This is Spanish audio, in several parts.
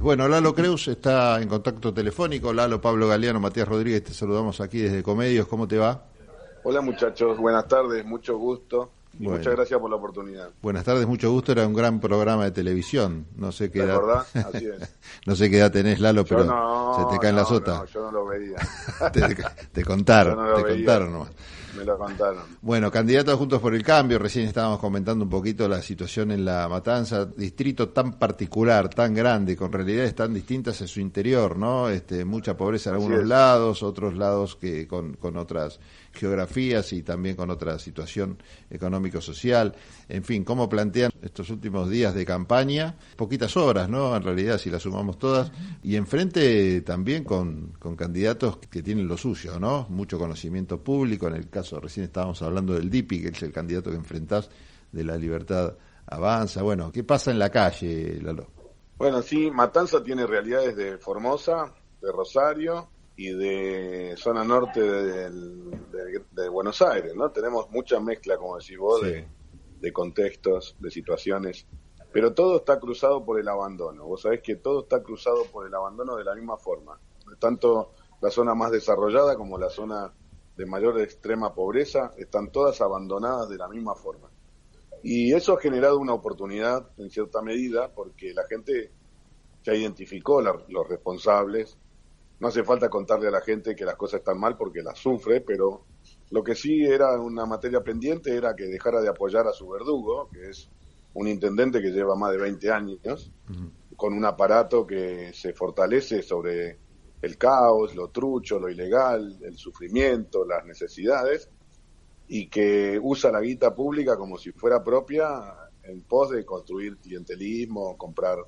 Bueno, Lalo Creus está en contacto telefónico. Lalo, Pablo Galeano, Matías Rodríguez, te saludamos aquí desde Comedios. ¿Cómo te va? Hola muchachos, buenas tardes, mucho gusto. Y muchas gracias por la oportunidad. Buenas tardes, mucho gusto. Era un gran programa de televisión. No sé qué edad. verdad? Así es. no sé qué edad tenés, Lalo, pero se te caen las otras. No, yo no lo veía. te, contaron, te contaron nomás me lo contaron. Bueno, candidatos Juntos por el Cambio, recién estábamos comentando un poquito la situación en La Matanza, distrito tan particular, tan grande, con realidades tan distintas en su interior, ¿no? Este, mucha pobreza en algunos lados, otros lados que con, con otras geografías y también con otra situación económico-social. En fin, ¿cómo plantean estos últimos días de campaña? Poquitas horas, ¿no? En realidad, si las sumamos todas. Y enfrente también con, con candidatos que tienen lo suyo, ¿no? Mucho conocimiento público. En el caso, recién estábamos hablando del DIPI, que es el candidato que enfrentás de la libertad avanza. Bueno, ¿qué pasa en la calle, Lalo? Bueno, sí, Matanza tiene realidades de Formosa, de Rosario, y de zona norte de, Buenos Aires, ¿no? Tenemos mucha mezcla, como decís vos, de, contextos, de situaciones, pero todo está cruzado por el abandono. Vos sabés que todo está cruzado por el abandono de la misma forma. Tanto la zona más desarrollada como la zona de mayor extrema pobreza están todas abandonadas de la misma forma. Y eso ha generado una oportunidad en cierta medida porque la gente ya identificó los responsables, no hace falta contarle a la gente que las cosas están mal porque las sufre, pero lo que sí era una materia pendiente era que dejara de apoyar a su verdugo, que es un intendente que lleva más de 20 años, con un aparato que se fortalece sobre el caos, lo trucho, lo ilegal, el sufrimiento, las necesidades, y que usa la guita pública como si fuera propia en pos de construir clientelismo, comprar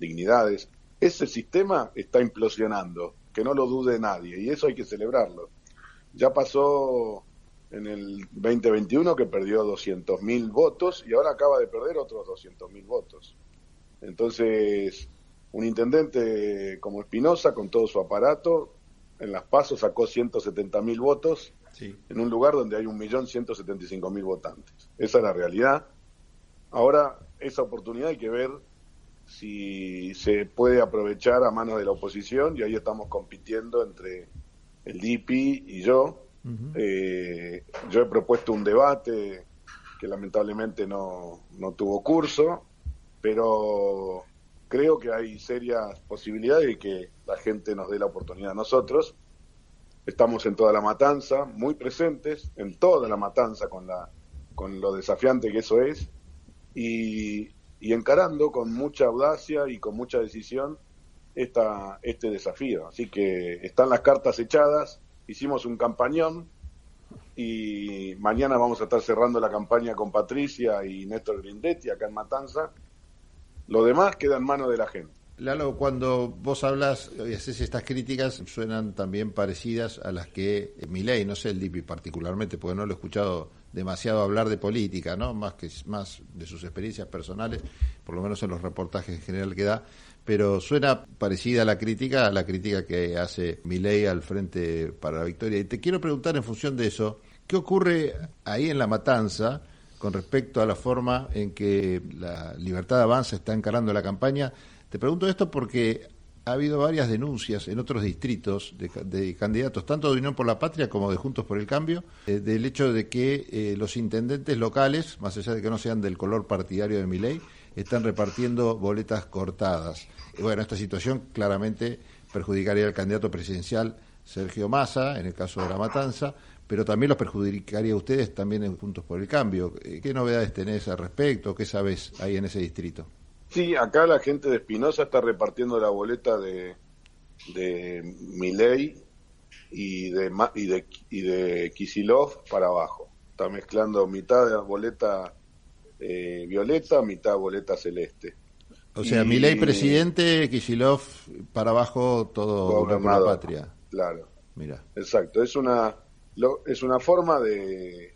dignidades. Ese sistema está implosionando que no lo dude nadie, y eso hay que celebrarlo. Ya pasó en el 2021 que perdió 200.000 votos y ahora acaba de perder otros 200.000 votos. Entonces, un intendente como Espinosa, con todo su aparato, en las pasos sacó 170.000 votos en un lugar donde hay 1.175.000 votantes. Esa es la realidad. Ahora, esa oportunidad hay que ver si se puede aprovechar a manos de la oposición y ahí estamos compitiendo entre el DIPI y yo. Eh, yo he propuesto un debate que lamentablemente no, no tuvo curso, pero creo que hay serias posibilidades de que la gente nos dé la oportunidad a nosotros. Estamos en toda la matanza, muy presentes en toda la matanza con, la, con lo desafiante que eso es. Y y encarando con mucha audacia y con mucha decisión esta, este desafío. Así que están las cartas echadas, hicimos un campañón y mañana vamos a estar cerrando la campaña con Patricia y Néstor Grindetti acá en Matanza. Lo demás queda en manos de la gente. Lalo, cuando vos hablas y haces estas críticas, suenan también parecidas a las que Milei, no sé el DIPI particularmente, porque no lo he escuchado demasiado hablar de política, ¿no? Más que más de sus experiencias personales, por lo menos en los reportajes en general que da, pero suena parecida a la crítica, a la crítica que hace Milei al Frente para la Victoria. Y te quiero preguntar en función de eso, ¿qué ocurre ahí en la matanza con respecto a la forma en que la Libertad Avanza está encarando la campaña? Te pregunto esto porque ha habido varias denuncias en otros distritos de, candidatos, tanto de Unión por la Patria como de Juntos por el Cambio, eh, del hecho de que eh, los intendentes locales, más allá de que no sean del color partidario de mi ley, están repartiendo boletas cortadas. Y bueno, esta situación claramente perjudicaría al candidato presidencial Sergio Massa, en el caso de la matanza, pero también los perjudicaría a ustedes también en Juntos por el Cambio. Eh, ¿Qué novedades tenés al respecto? ¿Qué sabes ahí en ese distrito? Sí, acá la gente de Espinosa está repartiendo la boleta de, de Miley y de, y de, y de Kisilov para abajo. Está mezclando mitad de boleta eh, violeta, mitad boleta celeste. O sea, Milei presidente, Kisilov para abajo, todo la patria. Claro. Mira. Exacto. Es una, es una forma de,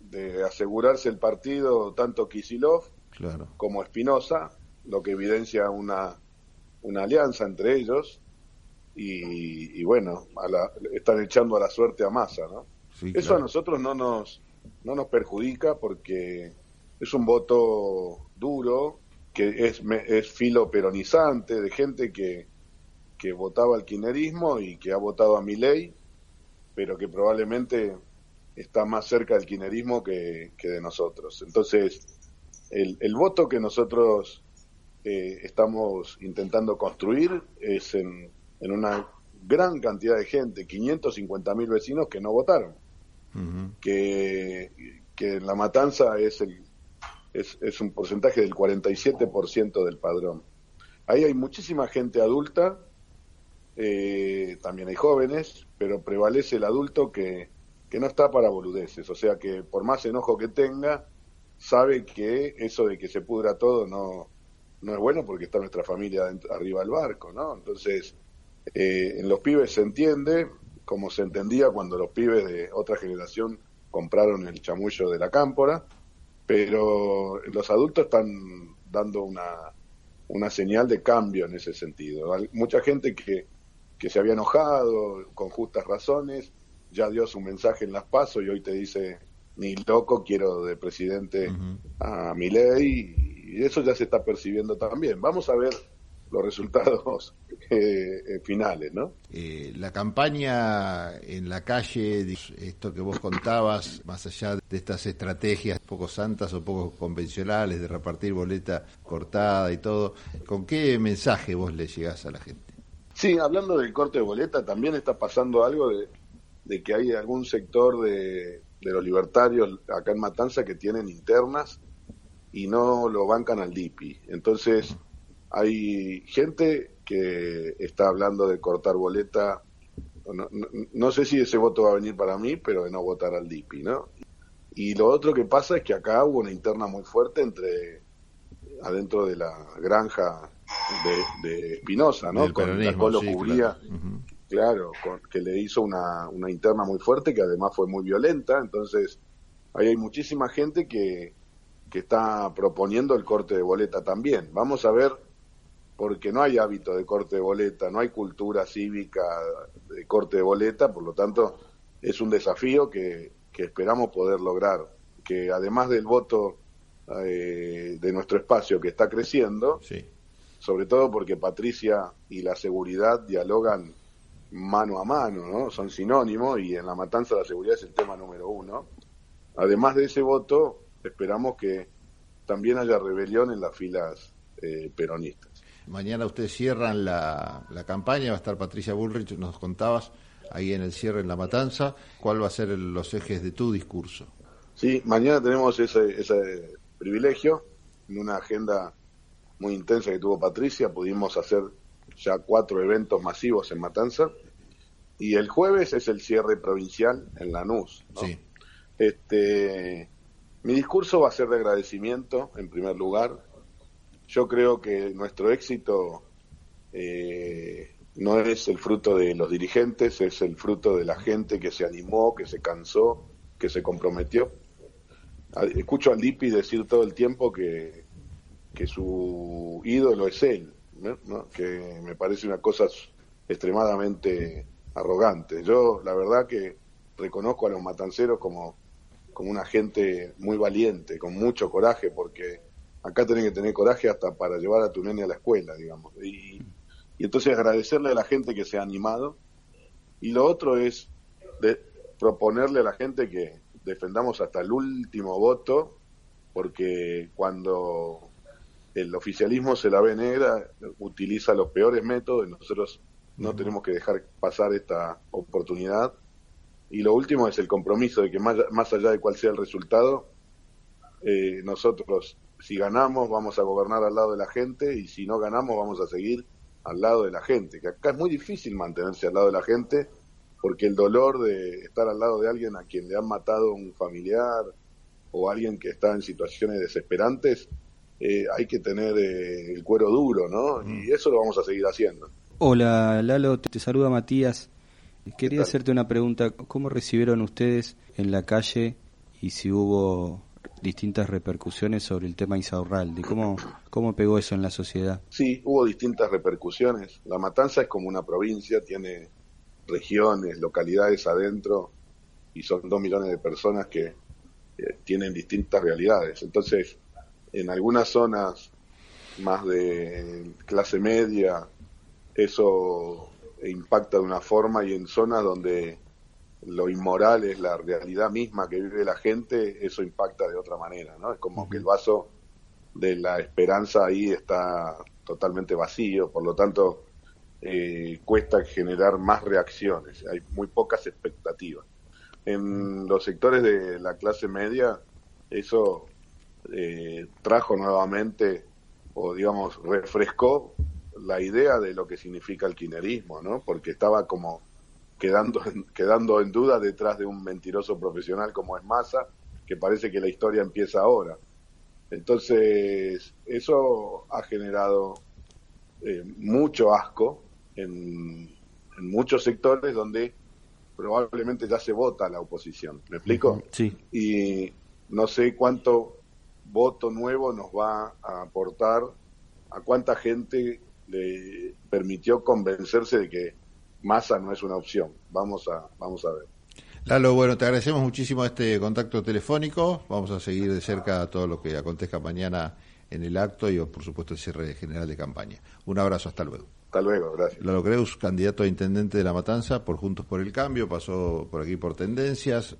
de asegurarse el partido tanto Kisilov claro. como Espinosa lo que evidencia una, una alianza entre ellos y, bueno, están echando a la suerte a Massa, ¿no? Eso a nosotros no nos, no nos perjudica porque es un voto duro, que es, es filo peronizante, de gente que, que votaba al kirchnerismo y que ha votado a mi ley, pero que probablemente está más cerca del kirchnerismo que, que de nosotros. Entonces, el, el voto que nosotros eh, estamos intentando construir es en, en, una gran cantidad de gente, 550 mil vecinos que no votaron, que, que en la matanza es, el, es, es un porcentaje del 47% del padrón. Ahí hay muchísima gente adulta, eh, también hay jóvenes, pero prevalece el adulto que, que no está para boludeces, o sea que por más enojo que tenga, sabe que eso de que se pudra todo no, no es bueno porque está nuestra familia arriba del barco, ¿no? Entonces, eh, en los pibes se entiende, como se entendía cuando los pibes de otra generación compraron el chamullo de la cámpora, pero los adultos están dando una, una señal de cambio en ese sentido. Hay mucha gente que, que se había enojado con justas razones, ya dio su mensaje en las pasos y hoy te dice, ni loco quiero de presidente a mi ley y eso ya se está percibiendo también. Vamos a ver los resultados eh, eh, finales, ¿no? Eh, la campaña en la calle, esto que vos contabas, más allá de estas estrategias poco santas o poco convencionales de repartir boleta cortada y todo, ¿con qué mensaje vos le llegás a la gente? Sí, hablando del corte de boleta, también está pasando algo de, que hay algún sector de, de los libertarios acá en Matanza que tienen internas y no lo bancan al DIPI. Entonces, hay gente que está hablando de cortar boleta. No, sé si ese voto va a venir para mí, pero de no votar al DIPI, ¿no? Y lo otro que pasa es que acá hubo una interna muy fuerte entre adentro de la granja de, Espinosa, ¿no? con Colo cubría, claro, que le hizo una, una interna muy fuerte que además fue muy violenta, entonces ahí hay muchísima gente que, que está proponiendo el corte de boleta también. Vamos a ver, porque no hay hábito de corte de boleta, no hay cultura cívica de corte de boleta, por lo tanto es un desafío que, esperamos poder lograr, que además del voto eh, de nuestro espacio que está creciendo, sobre todo porque Patricia y la seguridad dialogan mano a mano, ¿no? Son sinónimos y en la matanza la seguridad es el tema número uno. Además de ese voto, esperamos que también haya rebelión en las filas eh, peronistas. Mañana ustedes cierran la, campaña, va a estar Patricia Bullrich, nos contabas ahí en el cierre en La Matanza. ¿Cuál va a ser los ejes de tu discurso? Sí, mañana tenemos ese, ese privilegio en una agenda muy intensa que tuvo Patricia. Pudimos hacer ya cuatro eventos masivos en Matanza. Y el jueves es el cierre provincial en Lanús. ¿no? Sí. Este, mi discurso va a ser de agradecimiento, en primer lugar. Yo creo que nuestro éxito eh, no es el fruto de los dirigentes, es el fruto de la gente que se animó, que se cansó, que se comprometió. Escucho al Lipi decir todo el tiempo que, que su ídolo es él, que me parece una cosa extremadamente arrogante. Yo, la verdad que reconozco a los matanceros como como una gente muy valiente, con mucho coraje, porque acá tenés que tener coraje hasta para llevar a tu nene a la escuela, digamos. Y, entonces agradecerle a la gente que se ha animado. Y lo otro es de proponerle a la gente que defendamos hasta el último voto, porque cuando el oficialismo se la ve negra, utiliza los peores métodos, nosotros no tenemos que dejar pasar esta oportunidad y lo último es el compromiso de que más, más allá de cuál sea el resultado, eh, nosotros si ganamos vamos a gobernar al lado de la gente y si no ganamos vamos a seguir al lado de la gente, que acá es muy difícil mantenerse al lado de la gente porque el dolor de estar al lado de alguien a quien le han matado un familiar o alguien que está en situaciones desesperantes, eh, hay que tener eh, el cuero duro, ¿no? Y eso lo vamos a seguir haciendo. Hola Lalo, te saluda Matías. Quería hacerte una pregunta, ¿cómo recibieron ustedes en la calle y si hubo distintas repercusiones sobre el tema Isaurralde? ¿Cómo, ¿Cómo pegó eso en la sociedad? Sí, hubo distintas repercusiones. La Matanza es como una provincia, tiene regiones, localidades adentro y son dos millones de personas que eh, tienen distintas realidades. Entonces, en algunas zonas más de clase media, eso impacta de una forma y en zonas donde lo inmoral es la realidad misma que vive la gente, eso impacta de otra manera, ¿no? Es como que el vaso de la esperanza ahí está totalmente vacío, por lo tanto eh, cuesta generar más reacciones, hay muy pocas expectativas. En los sectores de la clase media, eso eh, trajo nuevamente, o digamos, refrescó la idea de lo que significa el kinerismo, ¿no? Porque estaba como quedando, quedando en duda detrás de un mentiroso profesional como es Massa, que parece que la historia empieza ahora. Entonces, eso ha generado eh, mucho asco en, muchos sectores donde probablemente ya se vota la oposición. ¿Me explico? Sí. Y no sé cuánto voto nuevo nos va a aportar, a cuánta gente le permitió convencerse de que Massa no es una opción. Vamos a, vamos a ver. Lalo, bueno, te agradecemos muchísimo este contacto telefónico. Vamos a seguir de cerca todo lo que acontezca mañana en el acto y, por supuesto, el cierre general de campaña. Un abrazo, hasta luego. Hasta luego, gracias. Lalo Creus, candidato a intendente de La Matanza por Juntos por el Cambio, pasó por aquí por Tendencias.